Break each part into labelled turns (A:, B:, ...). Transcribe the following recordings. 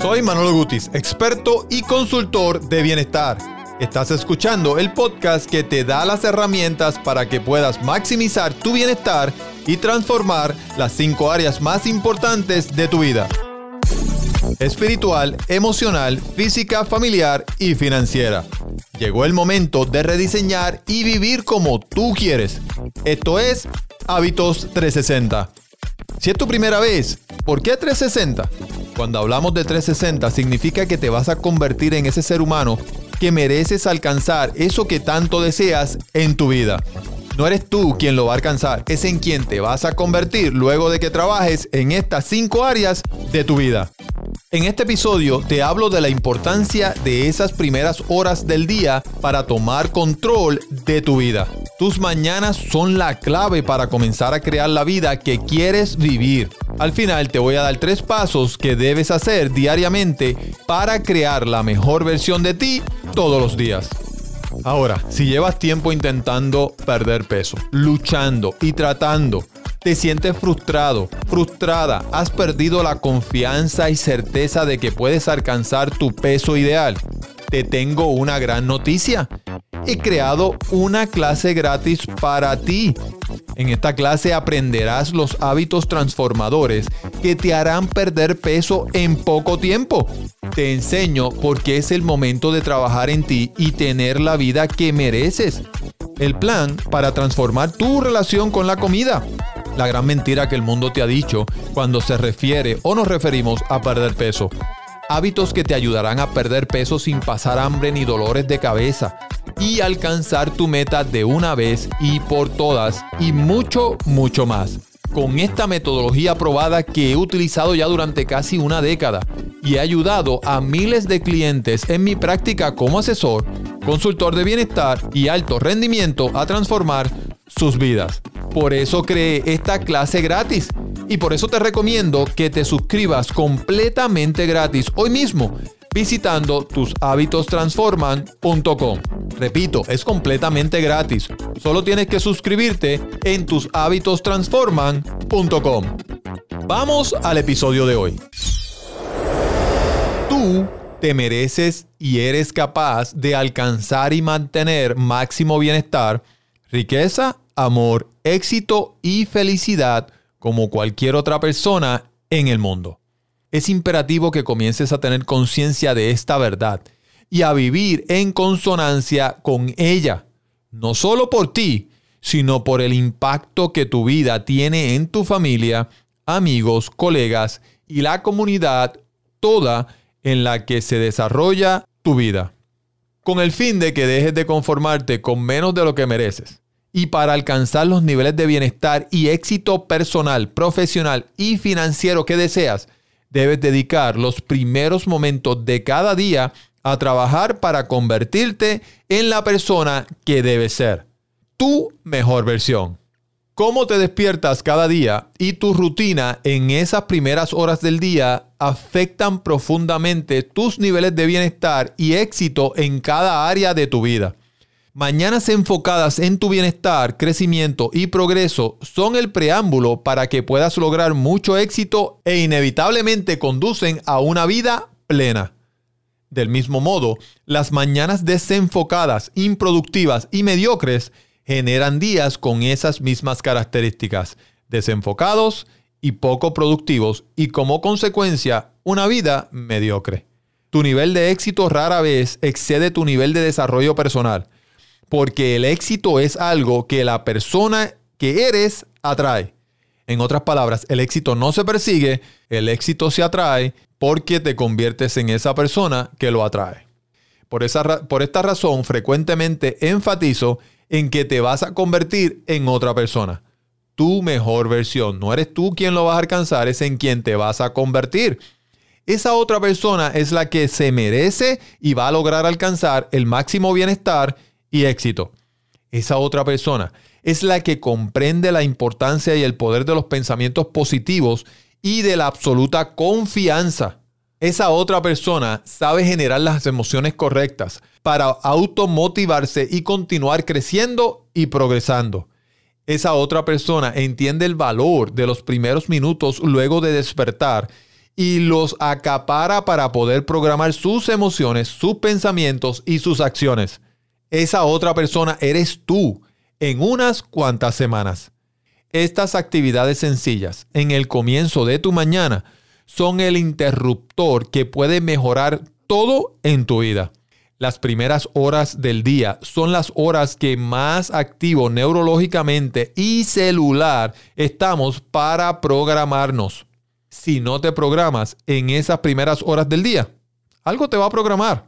A: Soy Manolo Gutis, experto y consultor de bienestar. Estás escuchando el podcast que te da las herramientas para que puedas maximizar tu bienestar y transformar las cinco áreas más importantes de tu vida. Espiritual, emocional, física, familiar y financiera. Llegó el momento de rediseñar y vivir como tú quieres. Esto es Hábitos 360. Si es tu primera vez, ¿por qué 360? Cuando hablamos de 360 significa que te vas a convertir en ese ser humano que mereces alcanzar eso que tanto deseas en tu vida. No eres tú quien lo va a alcanzar, es en quien te vas a convertir luego de que trabajes en estas cinco áreas de tu vida. En este episodio te hablo de la importancia de esas primeras horas del día para tomar control de tu vida. Tus mañanas son la clave para comenzar a crear la vida que quieres vivir. Al final te voy a dar tres pasos que debes hacer diariamente para crear la mejor versión de ti todos los días. Ahora, si llevas tiempo intentando perder peso, luchando y tratando te sientes frustrado, frustrada, has perdido la confianza y certeza de que puedes alcanzar tu peso ideal. Te tengo una gran noticia. He creado una clase gratis para ti. En esta clase aprenderás los hábitos transformadores que te harán perder peso en poco tiempo. Te enseño por qué es el momento de trabajar en ti y tener la vida que mereces. El plan para transformar tu relación con la comida la gran mentira que el mundo te ha dicho cuando se refiere o nos referimos a perder peso. Hábitos que te ayudarán a perder peso sin pasar hambre ni dolores de cabeza y alcanzar tu meta de una vez y por todas y mucho, mucho más. Con esta metodología probada que he utilizado ya durante casi una década y he ayudado a miles de clientes en mi práctica como asesor, consultor de bienestar y alto rendimiento a transformar sus vidas. Por eso creé esta clase gratis y por eso te recomiendo que te suscribas completamente gratis hoy mismo visitando tushabitostransforman.com. Repito, es completamente gratis. Solo tienes que suscribirte en tushabitostransforman.com. Vamos al episodio de hoy. Tú te mereces y eres capaz de alcanzar y mantener máximo bienestar, riqueza amor, éxito y felicidad como cualquier otra persona en el mundo. Es imperativo que comiences a tener conciencia de esta verdad y a vivir en consonancia con ella, no solo por ti, sino por el impacto que tu vida tiene en tu familia, amigos, colegas y la comunidad toda en la que se desarrolla tu vida. Con el fin de que dejes de conformarte con menos de lo que mereces y para alcanzar los niveles de bienestar y éxito personal, profesional y financiero que deseas, debes dedicar los primeros momentos de cada día a trabajar para convertirte en la persona que debes ser, tu mejor versión. Cómo te despiertas cada día y tu rutina en esas primeras horas del día afectan profundamente tus niveles de bienestar y éxito en cada área de tu vida. Mañanas enfocadas en tu bienestar, crecimiento y progreso son el preámbulo para que puedas lograr mucho éxito e inevitablemente conducen a una vida plena. Del mismo modo, las mañanas desenfocadas, improductivas y mediocres generan días con esas mismas características, desenfocados y poco productivos y como consecuencia una vida mediocre. Tu nivel de éxito rara vez excede tu nivel de desarrollo personal porque el éxito es algo que la persona que eres atrae. En otras palabras, el éxito no se persigue, el éxito se atrae porque te conviertes en esa persona que lo atrae. Por, esa, por esta razón, frecuentemente enfatizo en que te vas a convertir en otra persona. Tu mejor versión. No eres tú quien lo vas a alcanzar, es en quien te vas a convertir. Esa otra persona es la que se merece y va a lograr alcanzar el máximo bienestar y éxito. Esa otra persona es la que comprende la importancia y el poder de los pensamientos positivos y de la absoluta confianza. Esa otra persona sabe generar las emociones correctas para automotivarse y continuar creciendo y progresando. Esa otra persona entiende el valor de los primeros minutos luego de despertar y los acapara para poder programar sus emociones, sus pensamientos y sus acciones. Esa otra persona eres tú en unas cuantas semanas. Estas actividades sencillas en el comienzo de tu mañana son el interruptor que puede mejorar todo en tu vida. Las primeras horas del día son las horas que más activo neurológicamente y celular estamos para programarnos. Si no te programas en esas primeras horas del día, algo te va a programar.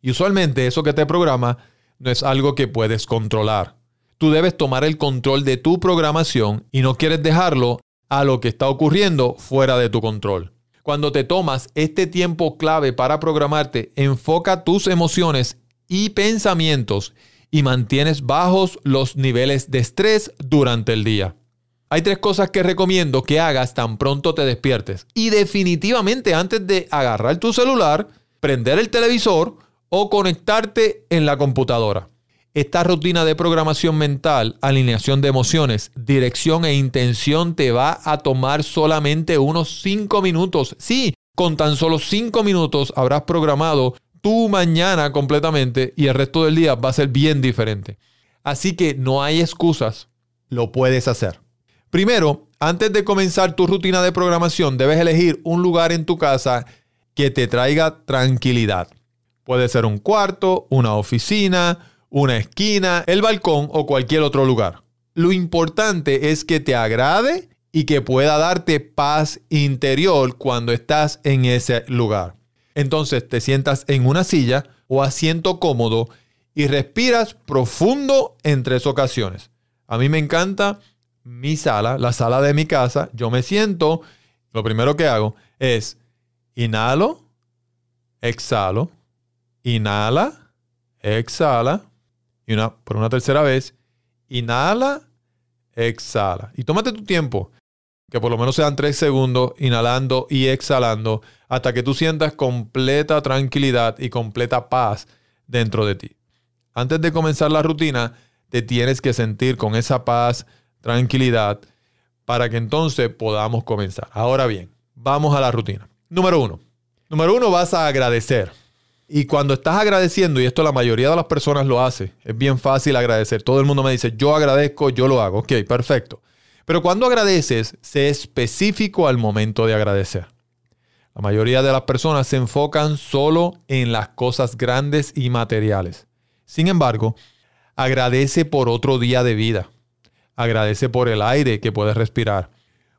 A: Y usualmente eso que te programa no es algo que puedes controlar. Tú debes tomar el control de tu programación y no quieres dejarlo a lo que está ocurriendo fuera de tu control. Cuando te tomas este tiempo clave para programarte, enfoca tus emociones y pensamientos y mantienes bajos los niveles de estrés durante el día. Hay tres cosas que recomiendo que hagas tan pronto te despiertes. Y definitivamente antes de agarrar tu celular, prender el televisor o conectarte en la computadora. Esta rutina de programación mental, alineación de emociones, dirección e intención te va a tomar solamente unos 5 minutos. Sí, con tan solo 5 minutos habrás programado tu mañana completamente y el resto del día va a ser bien diferente. Así que no hay excusas, lo puedes hacer. Primero, antes de comenzar tu rutina de programación, debes elegir un lugar en tu casa que te traiga tranquilidad. Puede ser un cuarto, una oficina, una esquina, el balcón o cualquier otro lugar. Lo importante es que te agrade y que pueda darte paz interior cuando estás en ese lugar. Entonces te sientas en una silla o asiento cómodo y respiras profundo en tres ocasiones. A mí me encanta mi sala, la sala de mi casa. Yo me siento, lo primero que hago es inhalo, exhalo, inhala, exhala, y una, por una tercera vez, inhala, exhala. Y tómate tu tiempo, que por lo menos sean tres segundos, inhalando y exhalando, hasta que tú sientas completa tranquilidad y completa paz dentro de ti. Antes de comenzar la rutina, te tienes que sentir con esa paz, tranquilidad, para que entonces podamos comenzar. Ahora bien, vamos a la rutina. Número uno. Número uno, vas a agradecer. Y cuando estás agradeciendo, y esto la mayoría de las personas lo hace, es bien fácil agradecer. Todo el mundo me dice, yo agradezco, yo lo hago. Ok, perfecto. Pero cuando agradeces, sé específico al momento de agradecer. La mayoría de las personas se enfocan solo en las cosas grandes y materiales. Sin embargo, agradece por otro día de vida. Agradece por el aire que puedes respirar,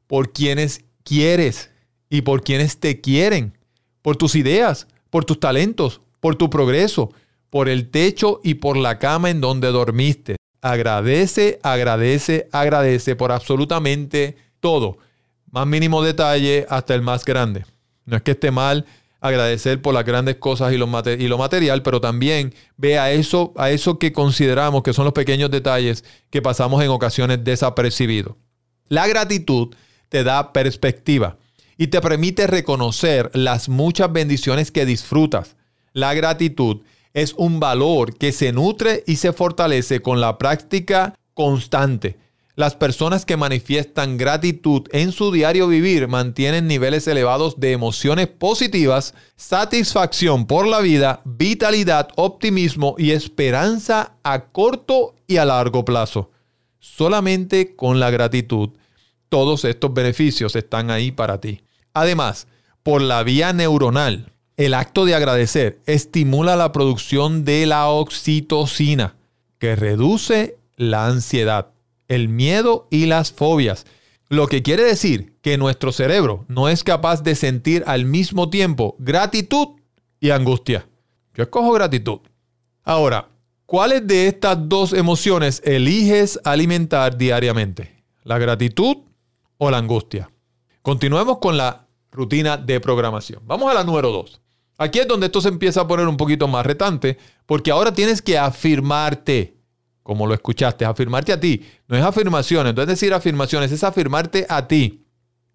A: por quienes quieres y por quienes te quieren, por tus ideas, por tus talentos, por tu progreso, por el techo y por la cama en donde dormiste. Agradece, agradece, agradece por absolutamente todo. Más mínimo detalle hasta el más grande. No es que esté mal agradecer por las grandes cosas y lo, material, pero también ve a eso, a eso que consideramos que son los pequeños detalles que pasamos en ocasiones desapercibidos. La gratitud te da perspectiva y te permite reconocer las muchas bendiciones que disfrutas. La gratitud es un valor que se nutre y se fortalece con la práctica constante. Las personas que manifiestan gratitud en su diario vivir mantienen niveles elevados de emociones positivas, satisfacción por la vida, vitalidad, optimismo y esperanza a corto y a largo plazo. Solamente con la gratitud todos estos beneficios están ahí para ti. Además, por la vía neuronal, el acto de agradecer estimula la producción de la oxitocina, que reduce la ansiedad, el miedo y las fobias. Lo que quiere decir que nuestro cerebro no es capaz de sentir al mismo tiempo gratitud y angustia. Yo escojo gratitud. Ahora, ¿cuáles de estas dos emociones eliges alimentar diariamente? ¿La gratitud o la angustia? Continuemos con la rutina de programación. Vamos a la número 2. Aquí es donde esto se empieza a poner un poquito más retante, porque ahora tienes que afirmarte, como lo escuchaste, afirmarte a ti. No es afirmaciones, no es decir afirmaciones, es afirmarte a ti.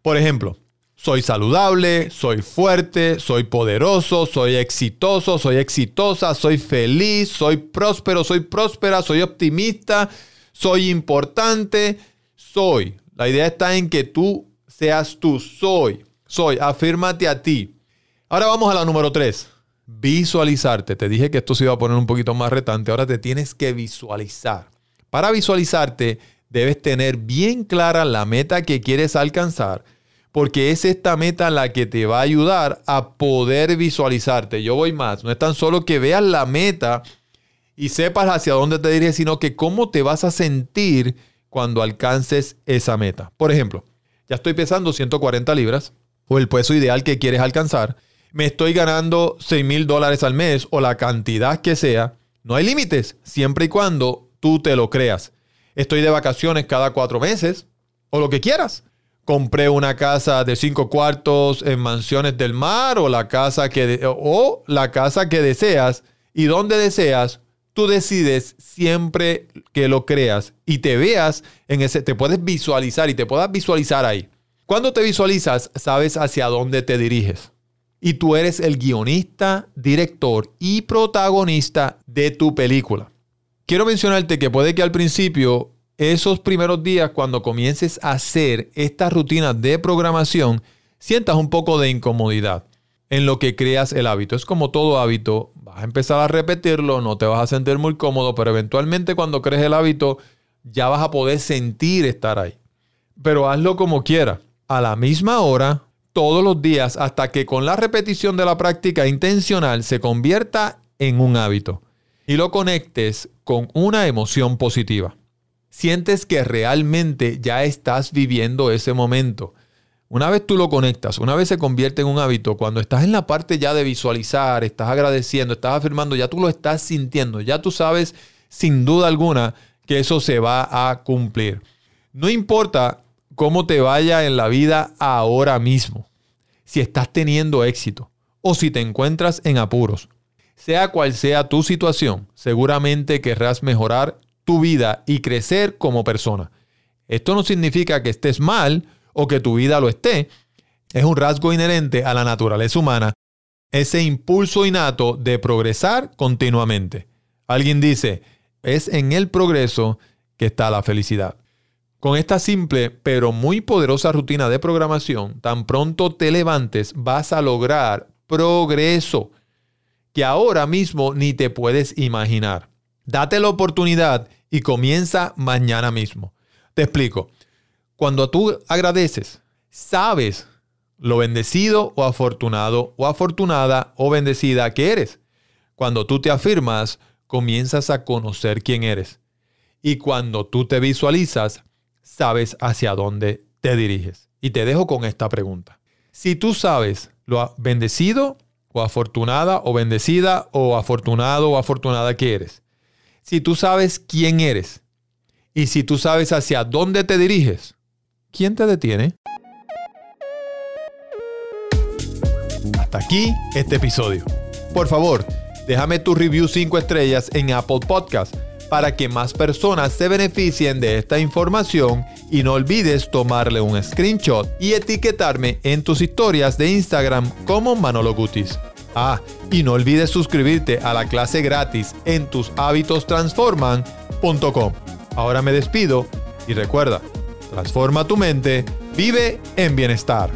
A: Por ejemplo, soy saludable, soy fuerte, soy poderoso, soy exitoso, soy exitosa, soy feliz, soy próspero, soy próspera, soy optimista, soy importante, soy. La idea está en que tú seas tú, soy Soy, afírmate a ti. Ahora vamos a la número 3. Visualizarte. Te dije que esto se iba a poner un poquito más retante. Ahora te tienes que visualizar. Para visualizarte, debes tener bien clara la meta que quieres alcanzar, porque es esta meta la que te va a ayudar a poder visualizarte. Yo voy más. No es tan solo que veas la meta y sepas hacia dónde te diriges, sino que cómo te vas a sentir cuando alcances esa meta. Por ejemplo, ya estoy pesando 140 libras o el peso ideal que quieres alcanzar. Me estoy ganando 6 mil dólares al mes o la cantidad que sea. No hay límites, siempre y cuando tú te lo creas. Estoy de vacaciones cada cuatro meses o lo que quieras. Compré una casa de cinco cuartos en mansiones del mar o la casa que, o la casa que deseas y donde deseas tú decides siempre que lo creas y te veas en ese, te puedes visualizar y te puedas visualizar ahí. Cuando te visualizas, sabes hacia dónde te diriges. Y tú eres el guionista, director y protagonista de tu película. Quiero mencionarte que puede que al principio, esos primeros días, cuando comiences a hacer esta rutina de programación, sientas un poco de incomodidad en lo que creas el hábito. Es como todo hábito, vas a empezar a repetirlo, no te vas a sentir muy cómodo, pero eventualmente cuando crees el hábito ya vas a poder sentir estar ahí. Pero hazlo como quieras, a la misma hora, todos los días, hasta que con la repetición de la práctica intencional se convierta en un hábito y lo conectes con una emoción positiva. Sientes que realmente ya estás viviendo ese momento una vez tú lo conectas, una vez se convierte en un hábito, cuando estás en la parte ya de visualizar, estás agradeciendo, estás afirmando, ya tú lo estás sintiendo, ya tú sabes sin duda alguna que eso se va a cumplir. No importa cómo te vaya en la vida ahora mismo, si estás teniendo éxito o si te encuentras en apuros. Sea cual sea tu situación, seguramente querrás mejorar tu vida y crecer como persona. Esto no significa que estés mal o que tu vida lo esté. Es un rasgo inherente a la naturaleza humana, ese impulso innato de progresar continuamente. Alguien dice, es en el progreso que está la felicidad. Con esta simple pero muy poderosa rutina de programación, tan pronto te levantes vas a lograr progreso que ahora mismo ni te puedes imaginar. Date la oportunidad y comienza mañana mismo. Te explico. Cuando tú agradeces, sabes lo bendecido o afortunado o afortunada o bendecida que eres. Cuando tú te afirmas, comienzas a conocer quién eres. Y cuando tú te visualizas, sabes hacia dónde te diriges. Y te dejo con esta pregunta. Si tú sabes lo bendecido o afortunada o bendecida o afortunado o afortunada que eres, si tú sabes quién eres y si tú sabes hacia dónde te diriges, ¿quién te detiene? Hasta aquí este episodio. Por favor, déjame tu review 5 estrellas en Apple Podcast para que más personas se beneficien de esta información y no olvides tomarle un screenshot y etiquetarme en tus historias de Instagram como Manolo Gutis. Ah, y no olvides suscribirte a la clase gratis en tushabitostransforman.com. Ahora me despido y recuerda, Transforma tu mente, vive en bienestar.